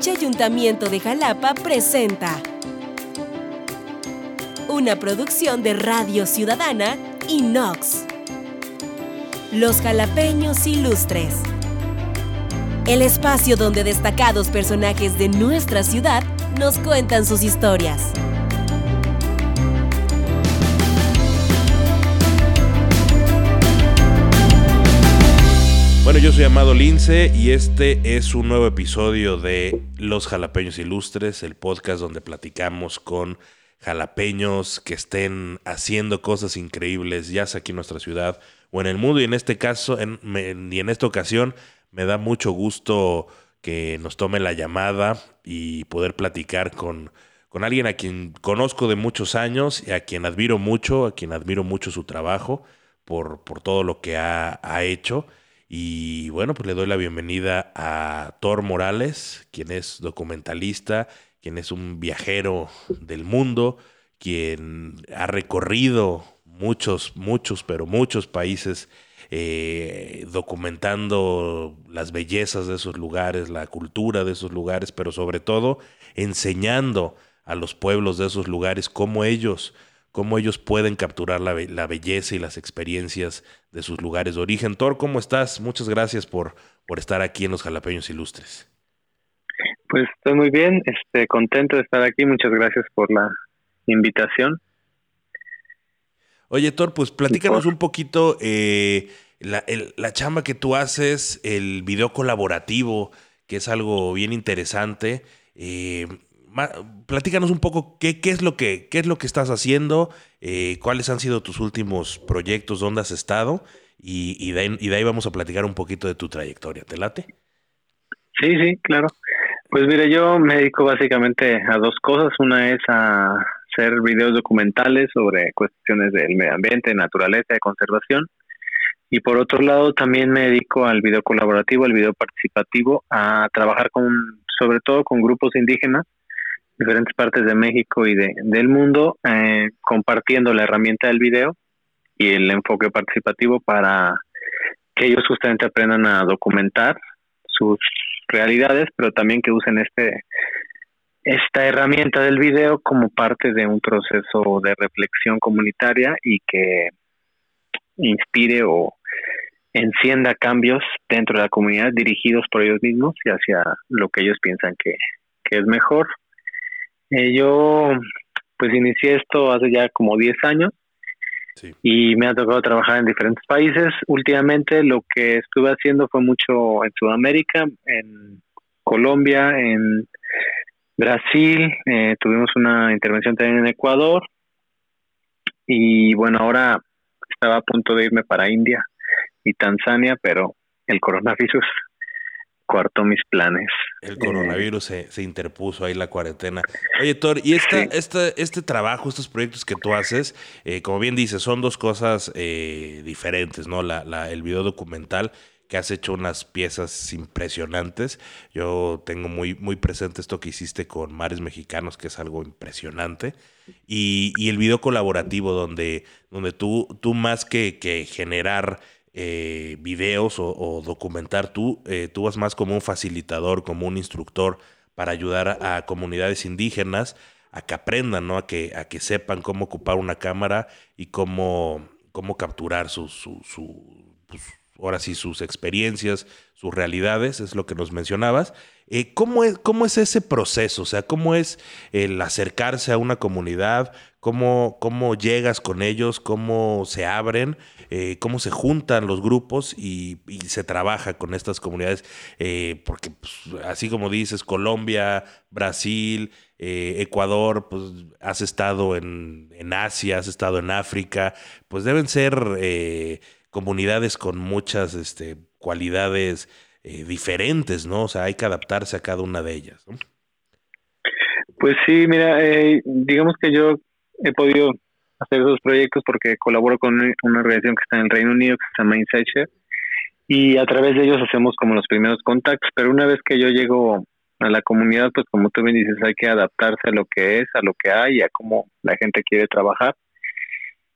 H Ayuntamiento de Jalapa presenta una producción de Radio Ciudadana y Nox. Los jalapeños ilustres. El espacio donde destacados personajes de nuestra ciudad nos cuentan sus historias. Bueno, yo soy Amado Lince y este es un nuevo episodio de Los Jalapeños Ilustres, el podcast donde platicamos con jalapeños que estén haciendo cosas increíbles, ya sea aquí en nuestra ciudad o en el mundo. Y en este caso, en, y en esta ocasión, me da mucho gusto que nos tome la llamada y poder platicar con, con alguien a quien conozco de muchos años y a quien admiro mucho, a quien admiro mucho su trabajo por, por todo lo que ha, ha hecho. Y bueno, pues le doy la bienvenida a Thor Morales, quien es documentalista, quien es un viajero del mundo, quien ha recorrido muchos, muchos, pero muchos países eh, documentando las bellezas de esos lugares, la cultura de esos lugares, pero sobre todo enseñando a los pueblos de esos lugares cómo ellos cómo ellos pueden capturar la, belleza y las experiencias de sus lugares de origen. Thor, ¿cómo estás? Muchas gracias por, por estar aquí en los Jalapeños Ilustres. Pues estoy muy bien, este, contento de estar aquí. Muchas gracias por la invitación. Oye, Thor, pues platícanos un poquito eh, la, la chamba que tú haces, el video colaborativo, que es algo bien interesante. Eh, platícanos un poco qué, qué, es lo que, qué es lo que estás haciendo, eh, cuáles han sido tus últimos proyectos, dónde has estado, y, y, de ahí, vamos a platicar un poquito de tu trayectoria. ¿Te late? Sí, sí, claro. Pues mire, yo me dedico básicamente a dos cosas. Una es a hacer videos documentales sobre cuestiones del medio ambiente, naturaleza y conservación. Y por otro lado, también me dedico al video colaborativo, al video participativo, a trabajar con, sobre todo con grupos indígenas diferentes partes de México y de, del mundo, eh, compartiendo la herramienta del video y el enfoque participativo para que ellos justamente aprendan a documentar sus realidades, pero también que usen este esta herramienta del video como parte de un proceso de reflexión comunitaria y que inspire o encienda cambios dentro de la comunidad dirigidos por ellos mismos y hacia lo que ellos piensan que, que es mejor eh, yo pues inicié esto hace ya como 10 años. Y me ha tocado trabajar en diferentes países. Últimamente lo que estuve haciendo fue mucho en Sudamérica, en Colombia, en Brasil, eh, tuvimos una intervención también en Ecuador. Y bueno, ahora estaba a punto de irme para India y Tanzania, pero el coronavirus cuarto mis planes. El coronavirus se, interpuso ahí la cuarentena. Oye, Thor, y esta, este trabajo, estos proyectos que tú haces, eh, como bien dices, son dos cosas eh, diferentes, ¿no? La, la, el video documental que has hecho unas piezas impresionantes. Yo tengo muy, muy presente esto que hiciste con Mares Mexicanos, que es algo impresionante. Y, y el video colaborativo, donde, donde tú, tú más que, que generar eh, videos o, documentar, tú, eh, tú vas más como un facilitador, como un instructor para ayudar a, comunidades indígenas a que aprendan, ¿no? A que, a que sepan cómo ocupar una cámara y cómo, cómo capturar su, su, su pues, sus experiencias, sus realidades, es lo que nos mencionabas. Eh, ¿cómo, es, ¿Cómo es ese proceso? O sea, ¿cómo es el acercarse a una comunidad? ¿Cómo, cómo llegas con ellos? ¿Cómo se abren? Eh, cómo se juntan los grupos y, se trabaja con estas comunidades, eh, porque pues, así como dices, Colombia, Brasil, Ecuador, pues has estado en, en, Asia, has estado en África, pues deben ser comunidades con muchas este, cualidades diferentes, ¿no? O sea, hay que adaptarse a cada una de ellas, ¿no? Pues sí, mira, digamos que yo he podido hacer esos proyectos porque colaboro con una organización que está en el Reino Unido que se llama Insight y a través de ellos hacemos como los primeros contactos, pero una vez que yo llego a la comunidad, pues como tú me dices, hay que adaptarse a lo que es, a lo que hay, a cómo la gente quiere trabajar.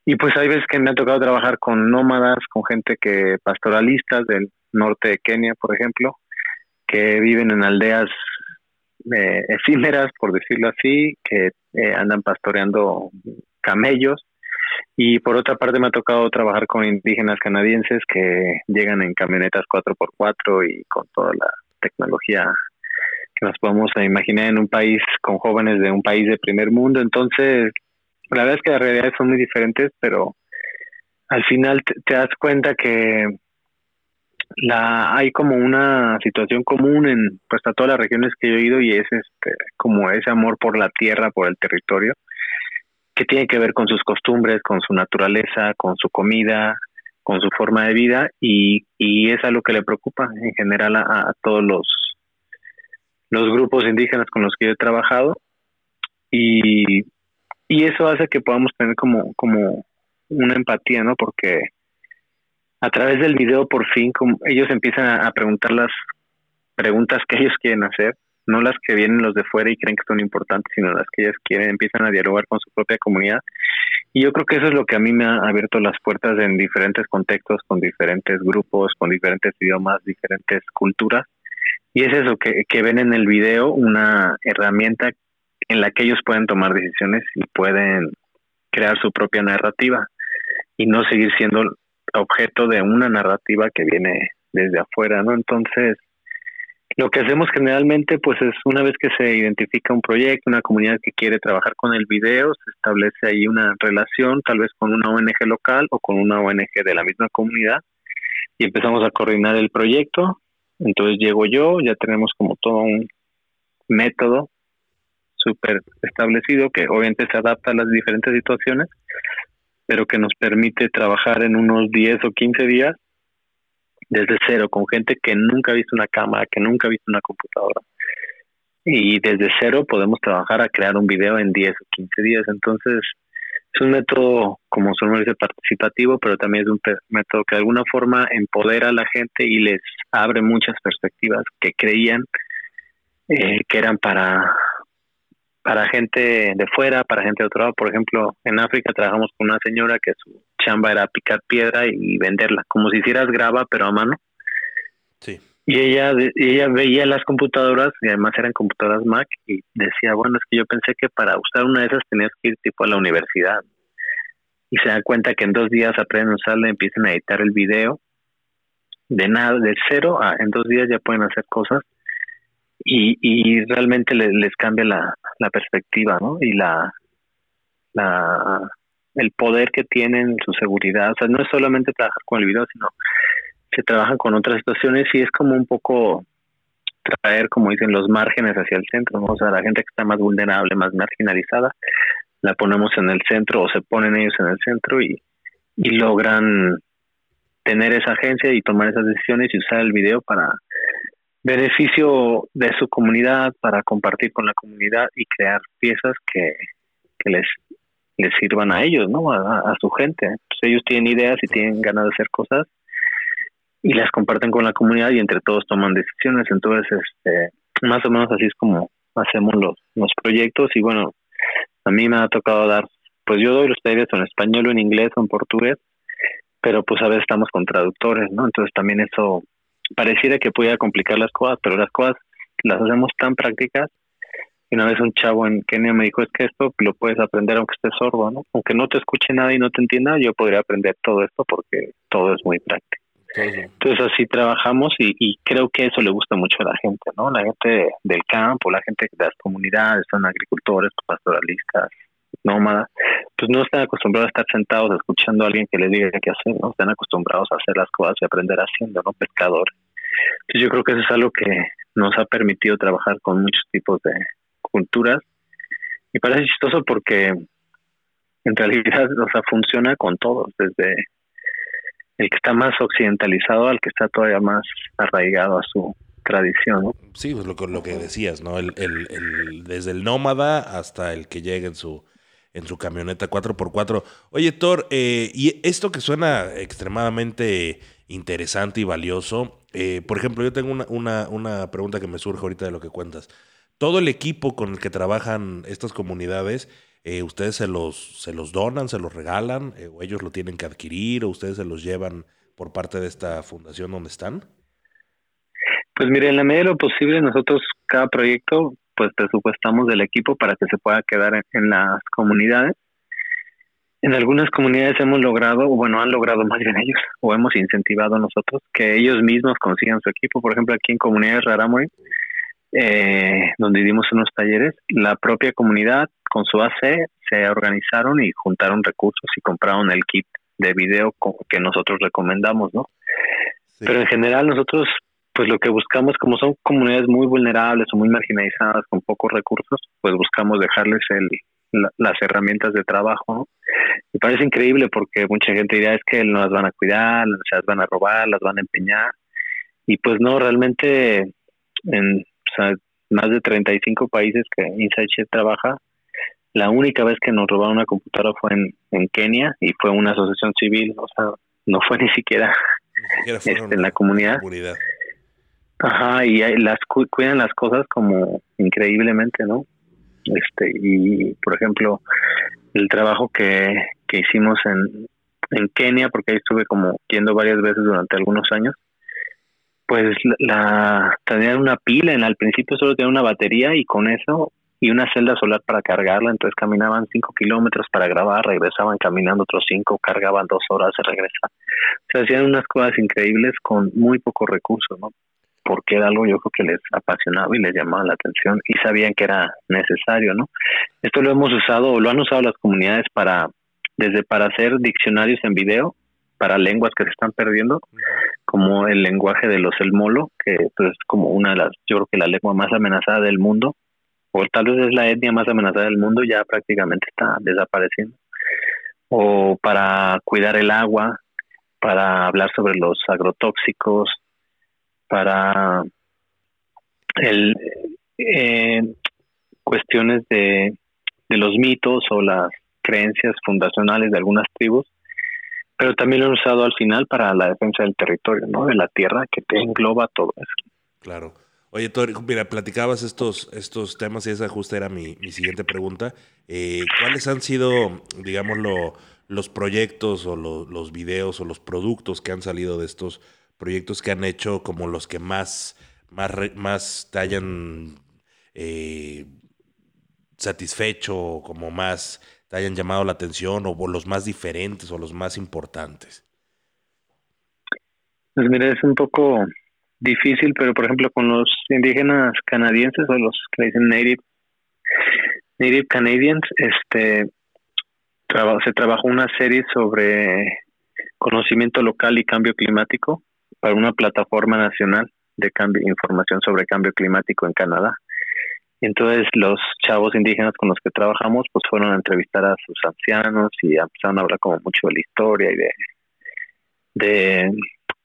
Y pues hay veces que me ha tocado trabajar con nómadas, con gente que pastoralistas del norte de Kenia, por ejemplo, que viven en aldeas eh, efímeras, por decirlo así, que eh, andan pastoreando camellos. Y por otra parte me ha tocado trabajar con indígenas canadienses que llegan en camionetas 4x4 y con toda la tecnología que nos podemos imaginar en un país con jóvenes de un país de primer mundo. Entonces, la verdad es que las realidades son muy diferentes, pero al final te, das cuenta que la hay como una situación común en pues a todas las regiones que yo he ido y es este como ese amor por la tierra, por el territorio, que tiene que ver con sus costumbres, con su naturaleza, con su comida, con su forma de vida y, y es algo que le preocupa en general a, todos los los grupos indígenas con los que yo he trabajado y, y eso hace que podamos tener como como una empatía, ¿no? Porque a través del video por fin como ellos empiezan a, preguntar las preguntas que ellos quieren hacer, no las que vienen los de fuera y creen que son importantes, sino las que ellos quieren, empiezan a dialogar con su propia comunidad. Y yo creo que eso es lo que a mí me ha abierto las puertas en diferentes contextos, con diferentes grupos, con diferentes idiomas, diferentes culturas. Y es eso, que ven en el video una herramienta en la que ellos pueden tomar decisiones y pueden crear su propia narrativa y no seguir siendo objeto de una narrativa que viene desde afuera, ¿no? Entonces, lo que hacemos generalmente, pues es una vez que se identifica un proyecto, una comunidad que quiere trabajar con el video, se establece ahí una relación, tal vez con una ONG local o con una ONG de la misma comunidad, y empezamos a coordinar el proyecto. Entonces llego yo, ya tenemos como todo un método súper establecido que obviamente se adapta a las diferentes situaciones pero que nos permite trabajar en unos 10 o 15 días desde cero, con gente que nunca ha visto una cámara, que nunca ha visto una computadora. Y desde cero podemos trabajar a crear un video en 10 o 15 días. Entonces, es un método, como su nombre dice, participativo, pero también es un método que de alguna forma empodera a la gente y les abre muchas perspectivas que creían eh, que eran para para gente de fuera, para gente de otro lado. Por ejemplo, en África trabajamos con una señora que su chamba era picar piedra y venderla, como si hicieras grava, pero a mano. Sí. Y ella, ella veía las computadoras, y además eran computadoras Mac, y decía, bueno, es que yo pensé que para usar una de esas tenías que ir tipo a la universidad. Y se da cuenta que en dos días aprenden a usarla y empiezan a editar el video. De nada, de cero a en dos días ya pueden hacer cosas y, y realmente les, cambia la, la perspectiva, ¿no? Y la, la, el poder que tienen, su seguridad. O sea, no es solamente trabajar con el video, sino se trabaja con otras situaciones y es como un poco traer, como dicen, los márgenes hacia el centro. O sea, la gente que está más vulnerable, más marginalizada, la ponemos en el centro o se ponen ellos en el centro y, y logran tener esa agencia y tomar esas decisiones y usar el video para beneficio de su comunidad, para compartir con la comunidad y crear piezas que, les, les sirvan a ellos, ¿no? A, su gente. Pues ellos tienen ideas y tienen ganas de hacer cosas y las comparten con la comunidad y entre todos toman decisiones. Entonces, este, más o menos así es como hacemos los, los proyectos y bueno, a mí me ha tocado dar, pues yo doy los talleres en español o en inglés o en portugués, pero pues a veces estamos con traductores, ¿no? Entonces también eso pareciera que pudiera complicar las cosas, pero las cosas las hacemos tan prácticas. Y una vez un chavo en Kenia me dijo, es que esto lo puedes aprender aunque estés sordo, ¿no? Aunque no te escuche nada y no te entienda, yo podría aprender todo esto porque todo es muy práctico. Entonces así trabajamos y, y, creo que eso le gusta mucho a la gente, ¿no? La gente del campo, la gente de las comunidades, son agricultores, pastoralistas, nómadas, pues no están acostumbrados a estar sentados escuchando a alguien que les diga qué hacer, ¿no? Están acostumbrados a hacer las cosas y aprender haciendo, ¿no? Pescadores. Entonces yo creo que eso es algo que nos ha permitido trabajar con muchos tipos de culturas y parece chistoso porque en realidad, o sea, funciona con todos, desde el que está más occidentalizado al que está todavía más arraigado a su tradición. Sí, pues lo, lo que decías, ¿no? El, el, el, desde el nómada hasta el que llega en su en su camioneta 4x4. Oye, Thor, eh, y esto que suena extremadamente interesante y valioso, eh, por ejemplo, yo tengo una, una, una, pregunta que me surge ahorita de lo que cuentas. Todo el equipo con el que trabajan estas comunidades, eh, ¿ustedes se los, se los donan, se los regalan, o ellos lo tienen que adquirir, o ustedes se los llevan por parte de esta fundación donde están? Pues mire, en la medida de lo posible nosotros cada proyecto, pues presupuestamos del equipo para que se pueda quedar en, las comunidades. En algunas comunidades hemos logrado, o bueno, han logrado más bien ellos, o hemos incentivado nosotros que ellos mismos consigan su equipo. Por ejemplo, aquí en Comunidades Rarámuri, eh, donde dimos unos talleres, la propia comunidad con su AC se organizaron y juntaron recursos y compraron el kit de video que nosotros recomendamos, ¿no? Pero en general nosotros, pues lo que buscamos, como son comunidades muy vulnerables o muy marginalizadas con pocos recursos, pues buscamos dejarles el, las herramientas de trabajo, ¿no? Me parece increíble porque mucha gente dirá es que no las van a cuidar, se las van a robar, las van a empeñar. Y pues no, realmente en más de 35 países que Inside Chef trabaja, la única vez que nos robaron una computadora fue en, Kenia y fue una asociación civil, o sea, no fue ni siquiera, este, en la comunidad. Ajá, y las cuidan las cosas como increíblemente, ¿no? Este, y por ejemplo, el trabajo que, que hicimos en, en Kenia, porque ahí estuve como yendo varias veces durante algunos años, pues la tenían una pila, en al principio solo tenía una batería y con eso y una celda solar para cargarla, entonces caminaban cinco kilómetros para grabar, regresaban caminando otros cinco, cargaban dos horas, se regresaban. O sea, hacían unas cosas increíbles con muy pocos recursos, ¿no? Porque era algo yo creo que les apasionaba y les llamaba la atención y sabían que era necesario, ¿no? Esto lo hemos usado, o lo han usado las comunidades para, desde para hacer diccionarios en video, para lenguas que se están perdiendo, como el lenguaje de los elmolo, que pues, es como una de las, yo creo que la lengua más amenazada del mundo, o tal vez es la etnia más amenazada del mundo, ya prácticamente está desapareciendo. O para cuidar el agua, para hablar sobre los agrotóxicos, para el, eh, cuestiones de, de los mitos o las creencias fundacionales de algunas tribus pero también lo he usado al final para la defensa del territorio, ¿no? De la tierra que te engloba todo eso. Claro. Oye, Tori, mira, platicabas estos, estos temas y esa justa era mi, mi siguiente pregunta. Eh, ¿Cuáles han sido, digámoslo, los proyectos o los videos o los productos que han salido de estos proyectos que han hecho como los que más, más, más te hayan eh, satisfecho, como más hayan llamado la atención o los más diferentes o los más importantes? Pues mira, es un poco difícil, pero por ejemplo con los indígenas canadienses o los que dicen native, native Canadians, este se trabajó una serie sobre conocimiento local y cambio climático para una plataforma nacional de información sobre cambio climático en Canadá. Entonces los chavos indígenas con los que trabajamos pues fueron a entrevistar a sus ancianos y empezaron a hablar como mucho de la historia y de, de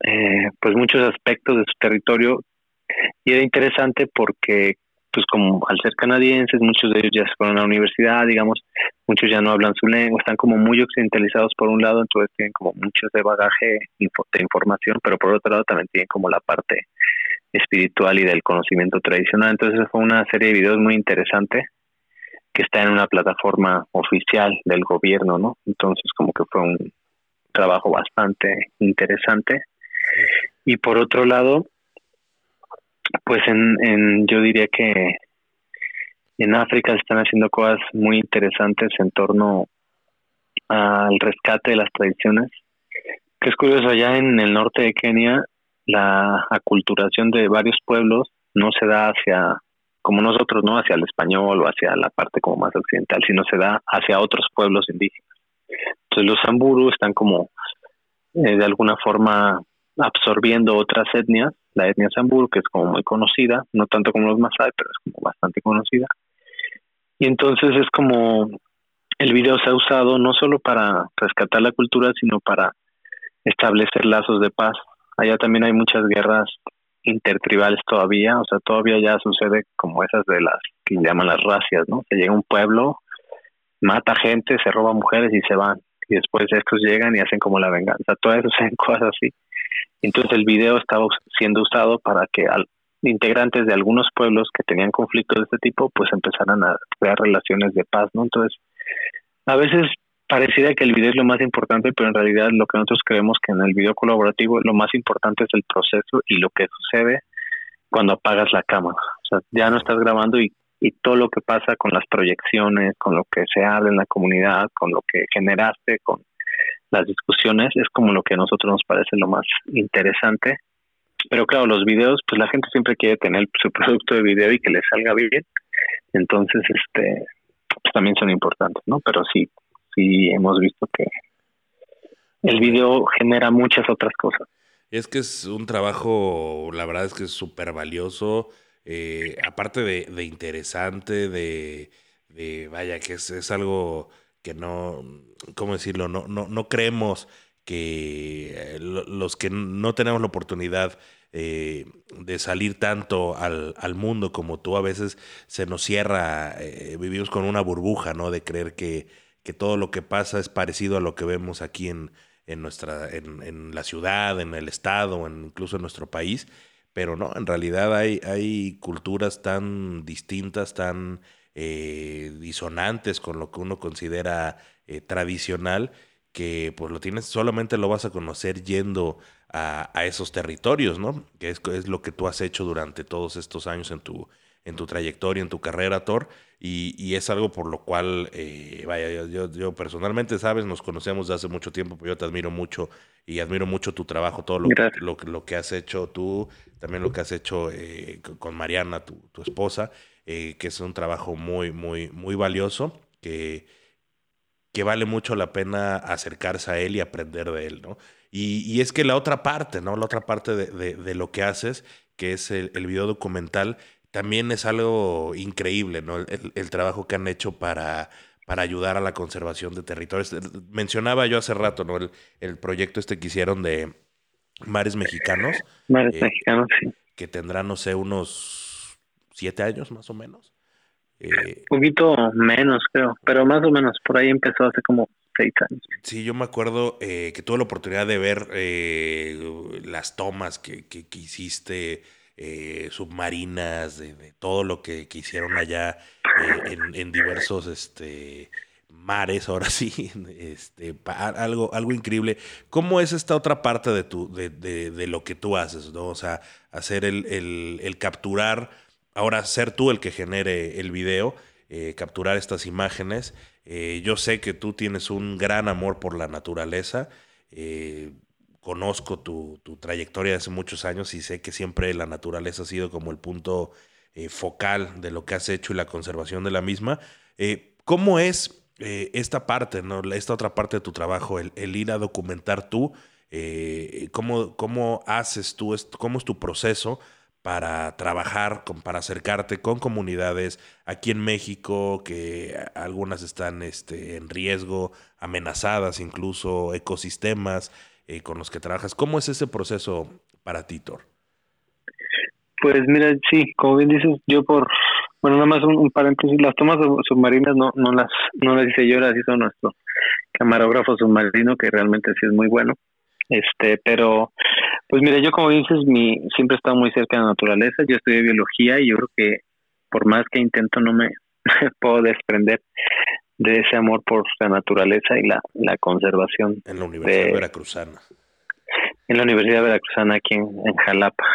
eh, pues muchos aspectos de su territorio y era interesante porque pues como al ser canadienses muchos de ellos ya se fueron a la universidad digamos muchos ya no hablan su lengua están como muy occidentalizados por un lado entonces tienen como muchos de bagaje de información pero por otro lado también tienen como la parte espiritual y del conocimiento tradicional. Entonces fue una serie de videos muy interesante que está en una plataforma oficial del gobierno, ¿no? Entonces como que fue un trabajo bastante interesante. Y por otro lado, pues en, en yo diría que en África se están haciendo cosas muy interesantes en torno al rescate de las tradiciones. Que es curioso, allá en el norte de Kenia la aculturación de varios pueblos no se da hacia, como nosotros, ¿no? Hacia el español o hacia la parte como más occidental, sino se da hacia otros pueblos indígenas. Entonces los Samburu están como eh, de alguna forma absorbiendo otras etnias, la etnia Samburu, que es como muy conocida, no tanto como los Masai, pero es como bastante conocida. Y entonces es como el video se ha usado no solo para rescatar la cultura, sino para establecer lazos de paz Allá también hay muchas guerras intertribales todavía, o sea, todavía ya sucede como esas de las que llaman las racias, ¿no? Se llega un pueblo, mata gente, se roba mujeres y se van. Y después estos llegan y hacen como la venganza. Todo eso son cosas así. Entonces el video estaba siendo usado para que al, integrantes de algunos pueblos que tenían conflictos de este tipo, pues empezaran a crear relaciones de paz, ¿no? Entonces, a veces pareciera que el video es lo más importante, pero en realidad lo que nosotros creemos que en el video colaborativo lo más importante es el proceso y lo que sucede cuando apagas la cámara. O sea, ya no estás grabando y, y todo lo que pasa con las proyecciones, con lo que se habla en la comunidad, con lo que generaste, con las discusiones, es como lo que a nosotros nos parece lo más interesante. Pero claro, los videos, pues la gente siempre quiere tener su producto de video y que le salga bien. Entonces, este, pues también son importantes, ¿no? Pero sí, sí hemos visto que el video genera muchas otras cosas. Es que es un trabajo, la verdad es que es súper valioso, eh, aparte de, interesante, de, vaya, que es, es, algo que no, ¿cómo decirlo? No, no, no creemos que eh, los que no tenemos la oportunidad eh, de salir tanto al, al, mundo como tú, a veces se nos cierra, vivimos con una burbuja, ¿no? De creer que, que todo lo que pasa es parecido a lo que vemos aquí en, en, nuestra, en, en la ciudad, en el estado, en, incluso en nuestro país, pero no, en realidad hay, hay culturas tan distintas, tan eh, disonantes con lo que uno considera eh, tradicional, que pues lo tienes, solamente lo vas a conocer yendo a, a esos territorios, ¿no? Que es, es, lo que tú has hecho durante todos estos años en tu, en tu trayectoria, en tu carrera, Thor, y, es algo por lo cual, eh, vaya, yo, yo, personalmente, sabes, nos conocemos de hace mucho tiempo, pero yo te admiro mucho y admiro mucho tu trabajo, todo lo, lo, lo que has hecho tú, también lo que has hecho eh, con Mariana, tu, tu esposa, eh, que es un trabajo muy, muy, muy valioso, que, que vale mucho la pena acercarse a él y aprender de él, ¿no? Y, y es que la otra parte, ¿no? La otra parte de, de, de lo que haces, que es el, el video documental, también es algo increíble, ¿no? El, trabajo que han hecho para, para ayudar a la conservación de territorios. Mencionaba yo hace rato, ¿no? El, proyecto este que hicieron de Mares Mexicanos. Mares eh, Mexicanos, sí. Que tendrá, no sé, unos siete años más o menos. Un eh, poquito menos, creo, pero más o menos, por ahí empezó hace como seis años. Sí, yo me acuerdo eh, que tuve la oportunidad de ver las tomas que, que, que hiciste eh, submarinas, de, todo lo que, hicieron allá eh, en, diversos este, mares, ahora sí, este, algo, algo increíble. ¿Cómo es esta otra parte de, tu, de, de, lo que tú haces? ¿no? O sea, hacer el, el, capturar, ahora ser tú el que genere el video, eh, capturar estas imágenes. yo sé que tú tienes un gran amor por la naturaleza conozco tu, trayectoria de hace muchos años y sé que siempre la naturaleza ha sido como el punto eh, focal de lo que has hecho y la conservación de la misma. Eh, ¿Cómo es eh, esta parte, ¿no? esta otra parte de tu trabajo, el, ir a documentar tú? ¿cómo, ¿Cómo haces tú, cómo es tu proceso para trabajar, para acercarte con comunidades aquí en México, que algunas están este, en riesgo, amenazadas incluso, ecosistemas, eh, con los que trabajas. ¿Cómo es ese proceso para ti, Thor? Pues mira, sí, como bien dices, yo por, bueno, nada más un, paréntesis, las tomas submarinas no, no las no las hice yo, las hizo nuestro camarógrafo submarino, que realmente sí es muy bueno. Este, pero, pues mira, yo como dices, mi, siempre he estado muy cerca de la naturaleza, yo estudié biología y yo creo que por más que intento no me puedo desprender de ese amor por la naturaleza y la, la conservación. En la Universidad Veracruzana. En la Universidad Veracruzana, aquí en, Jalapa.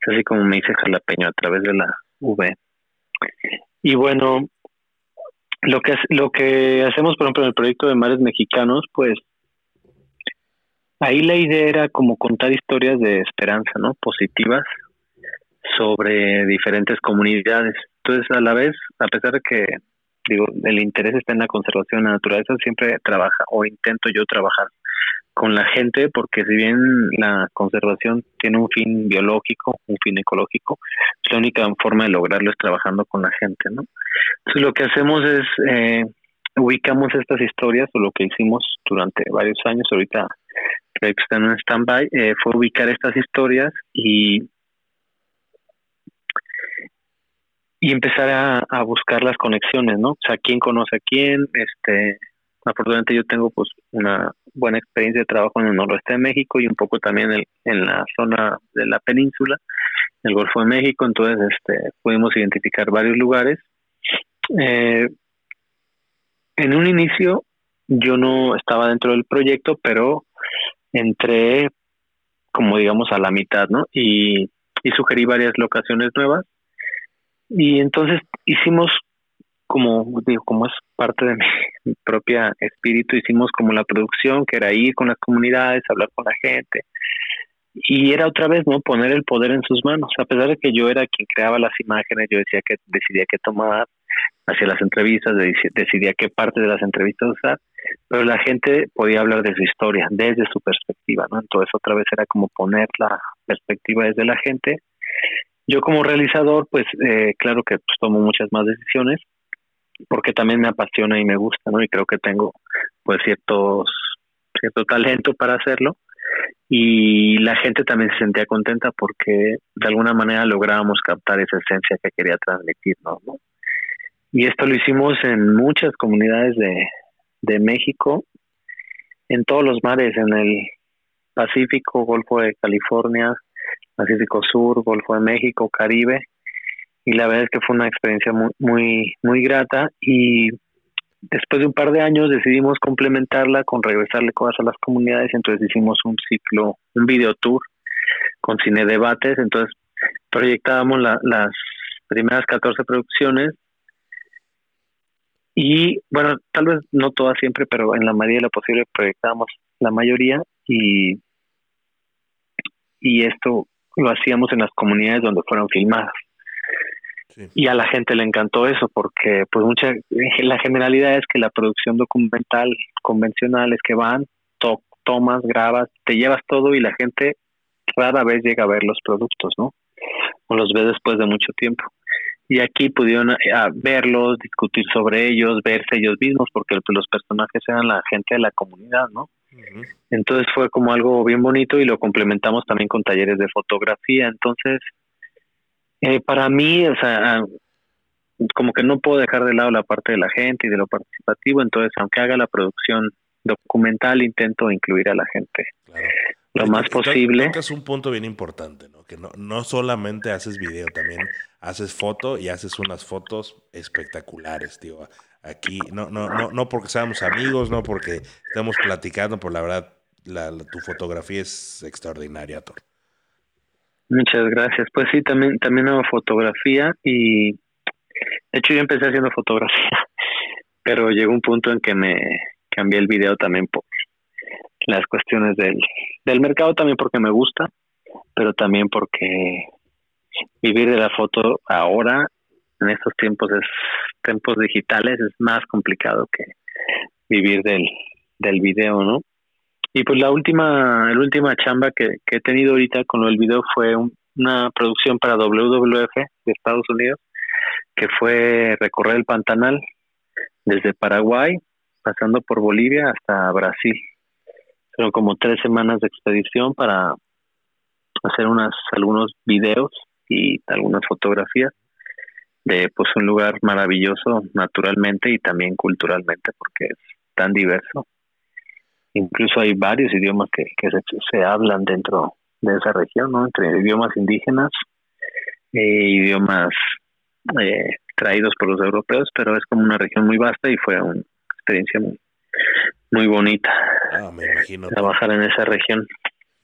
Es así como me hice jalapeño a través de la V. Y bueno, lo que, lo que hacemos, por ejemplo, en el proyecto de Mares Mexicanos, pues ahí la idea era como contar historias de esperanza, ¿no? Positivas sobre diferentes comunidades. Entonces, a la vez, a pesar de que digo, el interés está en la conservación de la naturaleza, siempre trabaja o intento yo trabajar con la gente porque si bien la conservación tiene un fin biológico, un fin ecológico, la única forma de lograrlo es trabajando con la gente, ¿no? Entonces lo que hacemos es eh, ubicamos estas historias o lo que hicimos durante varios años, ahorita proyecto está en stand-by, eh, fue ubicar estas historias y y empezar a, buscar las conexiones, ¿no? O sea, quién conoce a quién, este, afortunadamente yo tengo pues una buena experiencia de trabajo en el noroeste de México y un poco también en, la zona de la península, el Golfo de México, entonces este, pudimos identificar varios lugares. Eh, en un inicio yo no estaba dentro del proyecto, pero entré como digamos a la mitad, ¿no? Y, sugerí varias locaciones nuevas Y entonces hicimos como digo, como es parte de mi, propia espíritu, hicimos como la producción, que era ir con las comunidades, hablar con la gente. Y era otra vez, ¿no? Poner el poder en sus manos. A pesar de que yo era quien creaba las imágenes, yo decía que decidía qué tomar, hacía las entrevistas, decidía qué parte de las entrevistas usar, pero la gente podía hablar de su historia, desde su perspectiva, ¿no? Entonces otra vez era como poner la perspectiva desde la gente. Yo como realizador, pues eh, claro que pues, tomo muchas más decisiones, porque también me apasiona y me gusta, ¿no? Y creo que tengo pues ciertos cierto talento para hacerlo y la gente también se sentía contenta porque de alguna manera lográbamos captar esa esencia que quería transmitirnos, ¿no? Y esto lo hicimos en muchas comunidades de, de México, en todos los mares, en el Pacífico, Golfo de California, Pacífico Sur, Golfo de México, Caribe, y la verdad es que fue una experiencia muy, muy, muy grata y después de un par de años decidimos complementarla con regresarle cosas a las comunidades, entonces hicimos un ciclo, un video tour con cine debates, entonces proyectábamos las primeras 14 producciones y bueno, tal vez no todas siempre, pero en la medida de lo posible proyectábamos la mayoría y, y esto lo hacíamos en las comunidades donde fueron filmadas. Y a la gente le encantó eso porque pues mucha la generalidad es que la producción documental convencional es que van, tomas, grabas, te llevas todo y la gente rara vez llega a ver los productos, ¿no? O los ve después de mucho tiempo. Y aquí pudieron eh, verlos, discutir sobre ellos, verse ellos mismos, porque pues, los personajes eran la gente de la comunidad, ¿no? Entonces fue como algo bien bonito y lo complementamos también con talleres de fotografía. Entonces, eh, para mí, o sea, como que no puedo dejar de lado la parte de la gente y de lo participativo, entonces aunque haga la producción documental, intento incluir a la gente lo más posible. es un punto bien importante, ¿no? Que no, no solamente haces video, también haces foto y haces unas fotos espectaculares, tío. Aquí, no, no, no, no porque seamos amigos, no porque estemos platicando, por la verdad, la, tu fotografía es extraordinaria, Thor. Muchas gracias. Pues sí, también, también hago fotografía y de hecho yo empecé haciendo fotografía, pero llegó un punto en que me cambié el video también por las cuestiones del, del mercado, también porque me gusta, pero también porque vivir de la foto ahora, en estos tiempos, es tiempos digitales, es más complicado que vivir del, del video, ¿no? Y pues la última, la última chamba que, he tenido ahorita con del video fue una producción para WWF de Estados Unidos, que fue recorrer el Pantanal desde Paraguay, pasando por Bolivia hasta Brasil. Fueron como tres semanas de expedición para hacer unas, algunos videos y algunas fotografías de pues un lugar maravilloso naturalmente y también culturalmente porque es tan diverso incluso hay varios idiomas que, que se, hablan dentro de esa región, ¿no? Entre idiomas indígenas, e idiomas eh, traídos por los europeos, pero es como una región muy vasta y fue una experiencia muy, muy bonita. Ah, me imagino. Trabajar en esa región.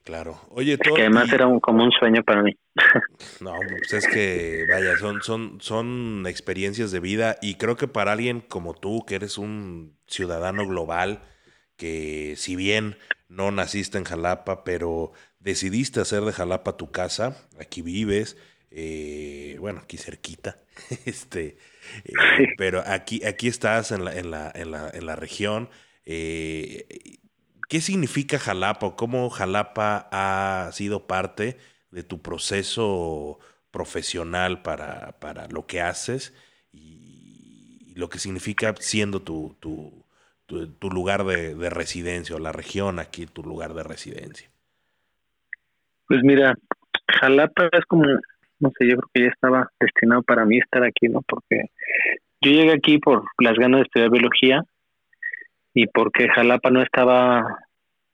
Claro. Oye, Que además era un, como un sueño para mí. No, pues es que, vaya, son, son, son experiencias de vida y creo que para alguien como tú, que eres un ciudadano global, que si bien no naciste en Jalapa, pero decidiste hacer de Jalapa tu casa, aquí vives, eh, bueno, aquí cerquita, este, eh, pero aquí, aquí estás en la, en la, en la, en la región. Eh, ¿Qué significa Jalapa cómo Jalapa ha sido parte de tu proceso profesional para, para lo que haces y, lo que significa siendo tu, tu, tu, lugar de, residencia o la región aquí, tu lugar de residencia? Pues mira, Jalapa es como, no sé, yo creo que ya estaba destinado para mí estar aquí, ¿no? Porque yo llegué aquí por las ganas de estudiar biología y porque Jalapa no estaba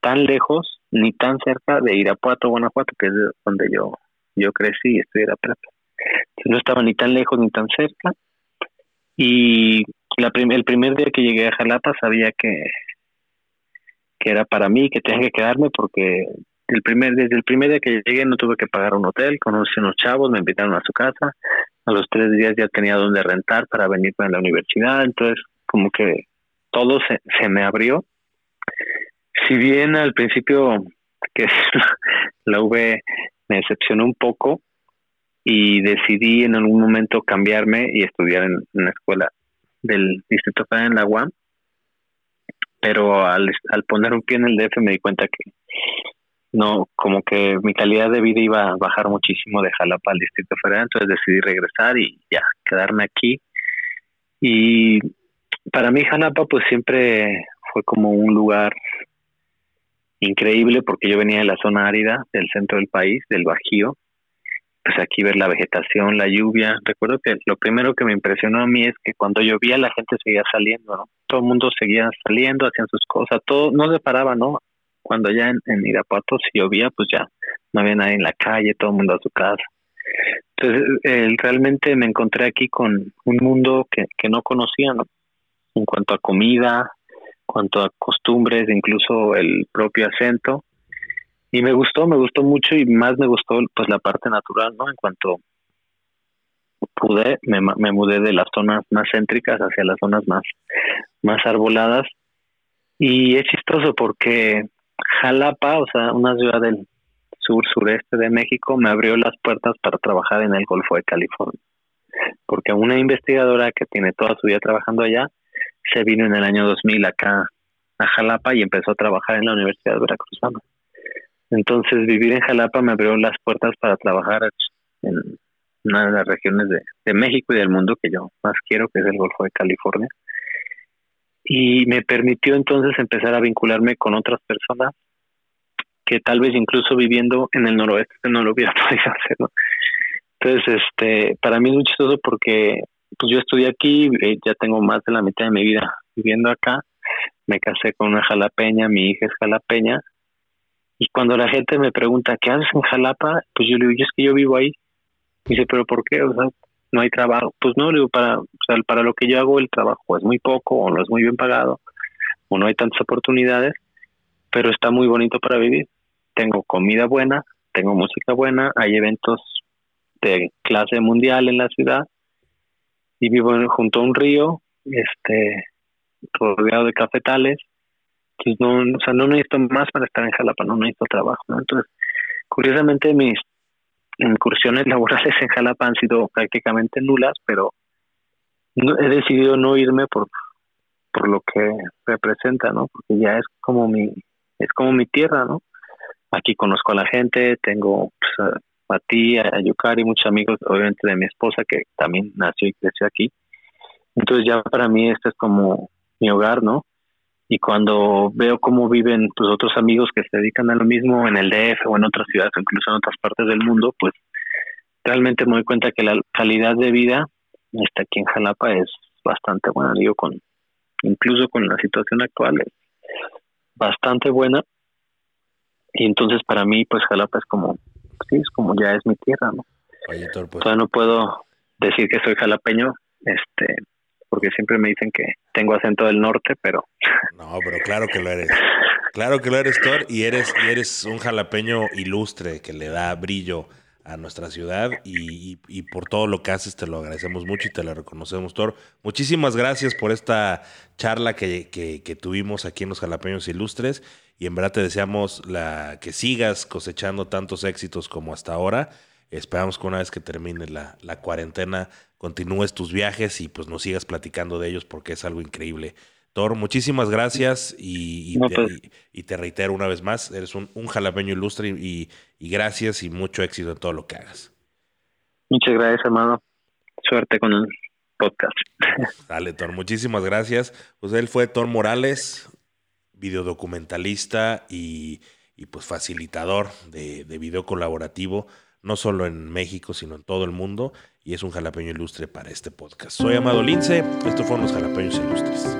tan lejos ni tan cerca de Irapuato, Guanajuato, que es donde yo yo crecí y estudié la prepa. no estaba ni tan lejos ni tan cerca. Y la el primer día que llegué a Jalapa sabía que, que era para mí, que tenía que quedarme porque el primer, desde el primer día que llegué no tuve que pagar un hotel, conocí unos chavos, me invitaron a su casa, a los tres días ya tenía donde rentar para venir a la universidad, entonces como que todo se, se me abrió. Si bien al principio que la V me decepcionó un poco y decidí en algún momento cambiarme y estudiar en una escuela del Distrito Federal en la UAM, pero al, al poner un pie en el DF me di cuenta que no, como que mi calidad de vida iba a bajar muchísimo de Jalapa al Distrito Federal, entonces decidí regresar y ya, quedarme aquí. Y para mí Jalapa pues siempre fue como un lugar increíble porque yo venía de la zona árida del centro del país, del Bajío, pues aquí ver la vegetación, la lluvia. Recuerdo que lo primero que me impresionó a mí es que cuando llovía la gente seguía saliendo, ¿no? Todo el mundo seguía saliendo, hacían sus cosas, todo no se paraba, ¿no? Cuando ya en, en Irapuato si llovía, pues ya no había nadie en la calle, todo el mundo a su casa. Entonces, realmente me encontré aquí con un mundo que, que no conocía, ¿no? En cuanto a comida, en cuanto a costumbres, incluso el propio acento y me gustó, me gustó mucho y más me gustó pues la parte natural, ¿no? En cuanto pude, me, me mudé de las zonas más céntricas hacia las zonas más, más arboladas y es chistoso porque Jalapa, o sea, una ciudad del sur sureste de México, me abrió las puertas para trabajar en el Golfo de California. Porque una investigadora que tiene toda su vida trabajando allá, se vino en el año 2000 acá a Jalapa y empezó a trabajar en la Universidad de Veracruzana. Entonces vivir en Jalapa me abrió las puertas para trabajar en una de las regiones de, México y del mundo que yo más quiero, que es el Golfo de California. Y me permitió entonces empezar a vincularme con otras personas que tal vez incluso viviendo en el noroeste no lo hubiera podido hacer. Entonces, este, para mí es muy chistoso porque pues yo estudié aquí, eh, ya tengo más de la mitad de mi vida viviendo acá, me casé con una jalapeña, mi hija es jalapeña, y cuando la gente me pregunta, ¿qué haces en Jalapa? Pues yo le digo, es que yo vivo ahí. Y dice, ¿pero por qué? O sea, no hay trabajo. Pues no, le digo, para, para lo que yo hago el trabajo es muy poco o no es muy bien pagado o no hay tantas oportunidades, pero está muy bonito para vivir. Tengo comida buena, tengo música buena, hay eventos de clase mundial en la ciudad y vivo junto a un río, este rodeado de cafetales pues no, o sea, no necesito más para estar en Jalapa, no necesito trabajo, ¿no? Entonces, curiosamente mis incursiones laborales en Jalapa han sido prácticamente nulas, pero he decidido no irme por por lo que representa, ¿no? Porque ya es como mi es como mi tierra, ¿no? Aquí conozco a la gente, tengo pues, a, ti, a, Yukari, muchos amigos, obviamente de mi esposa que también nació y creció aquí. Entonces ya para mí este es como mi hogar, ¿no? y cuando veo cómo viven pues otros amigos que se dedican a lo mismo en el DF o en otras ciudades o incluso en otras partes del mundo, pues realmente me doy cuenta que la calidad de vida está aquí en Jalapa es bastante buena, digo con incluso con la situación actual es bastante buena y entonces para mí pues Jalapa es como sí, es como ya es mi tierra, ¿no? Oye, pues Todavía no puedo decir que soy jalapeño, este porque siempre me dicen que tengo acento del norte, pero... No, pero claro que lo eres. Claro que lo eres, Thor, y eres, y eres un jalapeño ilustre que le da brillo a nuestra ciudad y, por todo lo que haces te lo agradecemos mucho y te lo reconocemos, Thor. Muchísimas gracias por esta charla que, que, que, tuvimos aquí en los Jalapeños Ilustres y en verdad te deseamos la, que sigas cosechando tantos éxitos como hasta ahora. Esperamos que una vez que termine la, la cuarentena continúes tus viajes y pues nos sigas platicando de ellos porque es algo increíble. Thor, muchísimas gracias y, pues. y, te, reitero una vez más, eres un, un jalapeño ilustre y, gracias y mucho éxito en todo lo que hagas. Muchas gracias, hermano. Suerte con el podcast. Dale, Thor, muchísimas gracias. Pues él fue Thor Morales, videodocumentalista y, pues facilitador de, de video colaborativo, no solo en México, sino en todo el mundo y es un jalapeño ilustre para este podcast. Soy Amado Lince, estos fueron los jalapeños ilustres.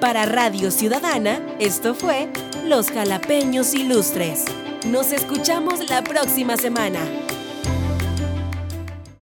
Para Radio Ciudadana, esto fue Los Jalapeños Ilustres. Nos escuchamos la próxima semana.